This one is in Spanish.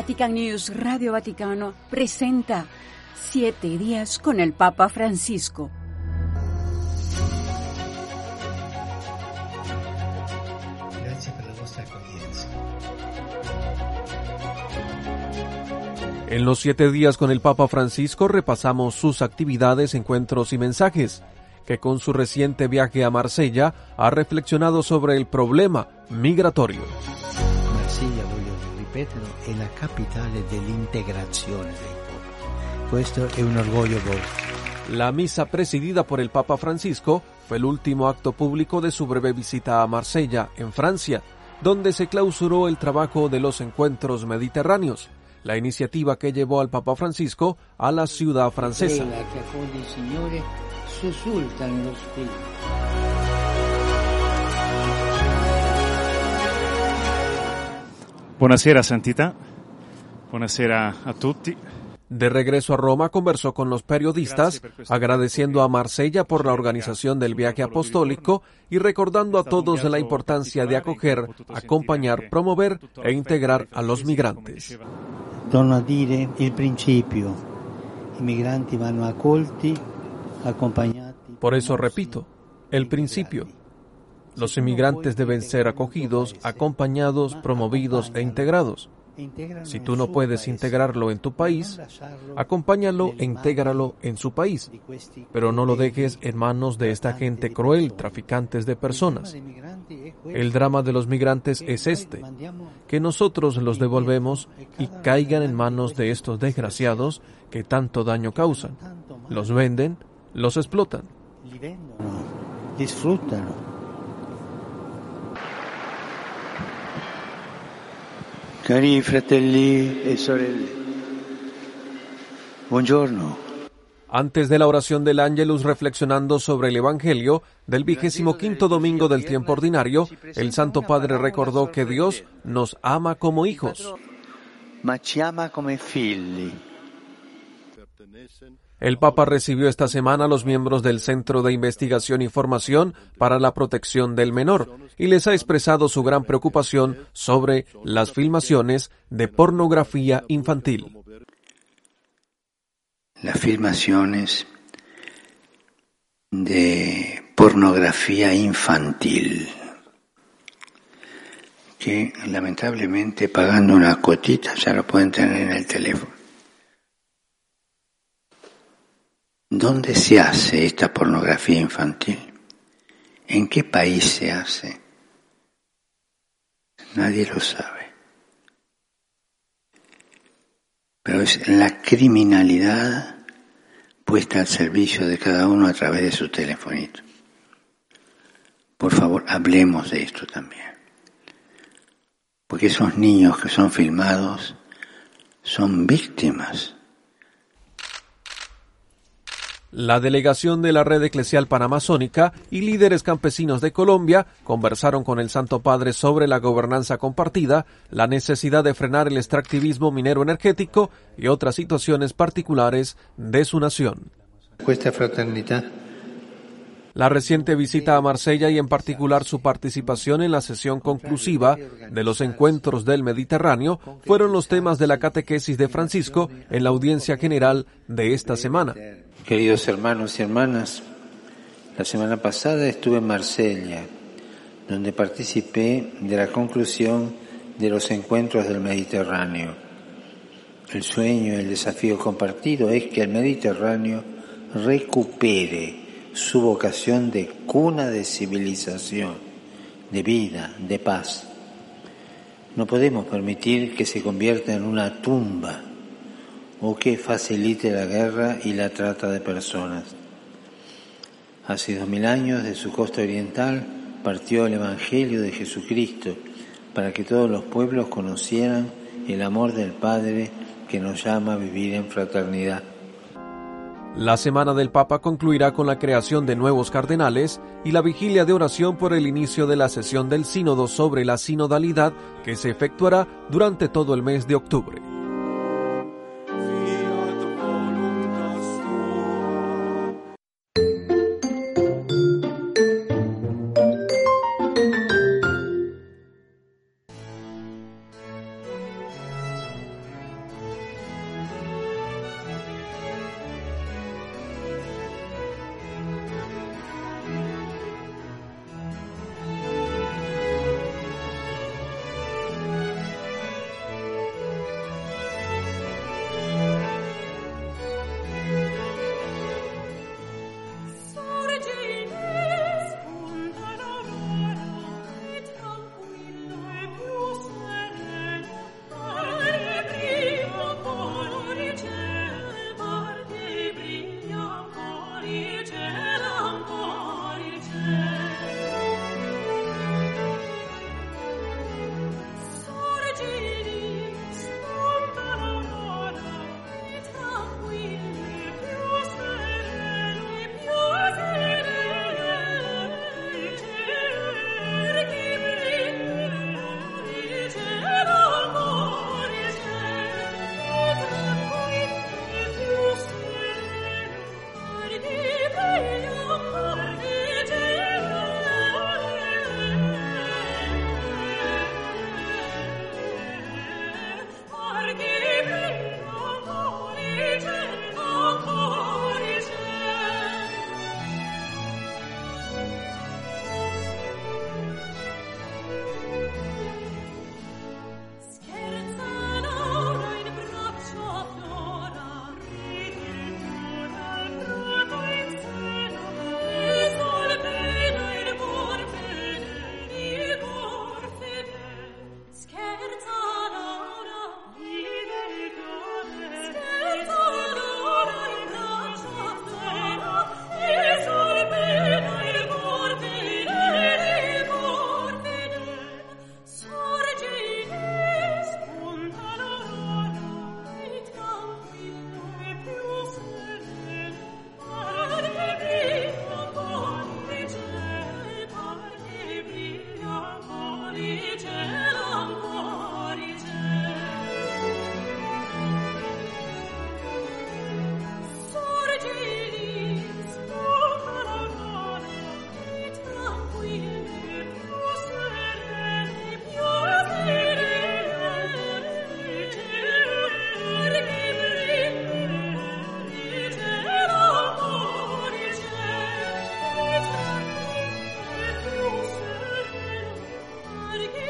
Vatican News Radio Vaticano presenta Siete días con el Papa Francisco. Grazie per la accoglienza. En los siete días con el Papa Francisco repasamos sus actividades, encuentros y mensajes, que con su reciente viaje a Marsella ha reflexionado sobre el problema migratorio. Marsiglia, ripeterlo, è la capitale dell'integrazione dei popoli. Questo è un orgoglio vostro. La misa presidida por el Papa Francisco fue el último acto público de su breve visita a Marsella, en Francia, donde se clausuró el trabajo de los encuentros mediterráneos, la iniciativa que llevó al Papa Francisco a la ciudad francesa. Buonasera Santità, buonasera a tutti. De regreso a Roma conversó con los periodistas, agradeciendo a Marsella por la organización del viaje apostólico y recordando a todos la importancia de acoger, acompañar, promover e integrar a los migrantes. Torno a dire il principio. I migranti vanno accolti, accompagnati. Por eso repito, el principio. Los inmigrantes deben ser acogidos, acompañados, promovidos e integrados. Si tú no puedes integrarlo en tu país, acompáñalo e intégralo en su país, pero no lo dejes en manos de esta gente cruel, traficantes de personas. El drama de los migrantes es este, que nosotros los devolvemos y caigan en manos de estos desgraciados que tanto daño causan. Los venden, los explotan. Li Cari fratelli e sorelle, buongiorno. Antes de la oración del Ángelus reflexionando sobre el Evangelio del vigésimo quinto domingo del tiempo ordinario, el Santo Padre recordó que Dios nos ama como hijos. Ma ci ama come figli. El Papa recibió esta semana a los miembros del Centro de Investigación y Formación para la Protección del Menor y les ha expresado su gran preocupación sobre las filmaciones de pornografía infantil. las filmaciones de pornografía infantil, que lamentablemente pagando una cotita ya lo pueden tener en el teléfono. ¿Dónde se hace esta pornografía infantil? ¿En qué país se hace? Nadie lo sabe. pero es la criminalidad puesta al servicio de cada uno a través de su telefonito. Por favor, hablemos de esto también. Porque esos niños que son filmados son víctimas. La delegación de la Red Eclesial Panamazónica y líderes campesinos de Colombia conversaron con el Santo Padre sobre la gobernanza compartida, la necesidad de frenar el extractivismo minero energético y otras situaciones particulares de su nación. Fraternità La reciente visita a Marsella y en particular su participación en la sesión conclusiva de los encuentros del Mediterráneo fueron los temas de la catequesis de Francisco en la audiencia general de esta semana. Queridos hermanos y hermanas, la semana pasada estuve en Marsella, donde participé de la conclusión de los encuentros del Mediterráneo. El sueño y el desafío compartido es que el Mediterráneo recupere su vocación de cuna de civilización, de vida, de paz. No podemos permitir que se convierta en una tumba o que facilite la guerra y la trata de personas. Hace dos mil años de su costa oriental partió el Evangelio de Jesucristo para que todos los pueblos conocieran el amor del Padre que nos llama a vivir en fraternidad. La Semana del Papa concluirá con la creación de nuevos cardenales y la vigilia de oración por el inicio de la sesión del sínodo sobre la sinodalidad que se efectuará durante todo el mes de octubre. Perché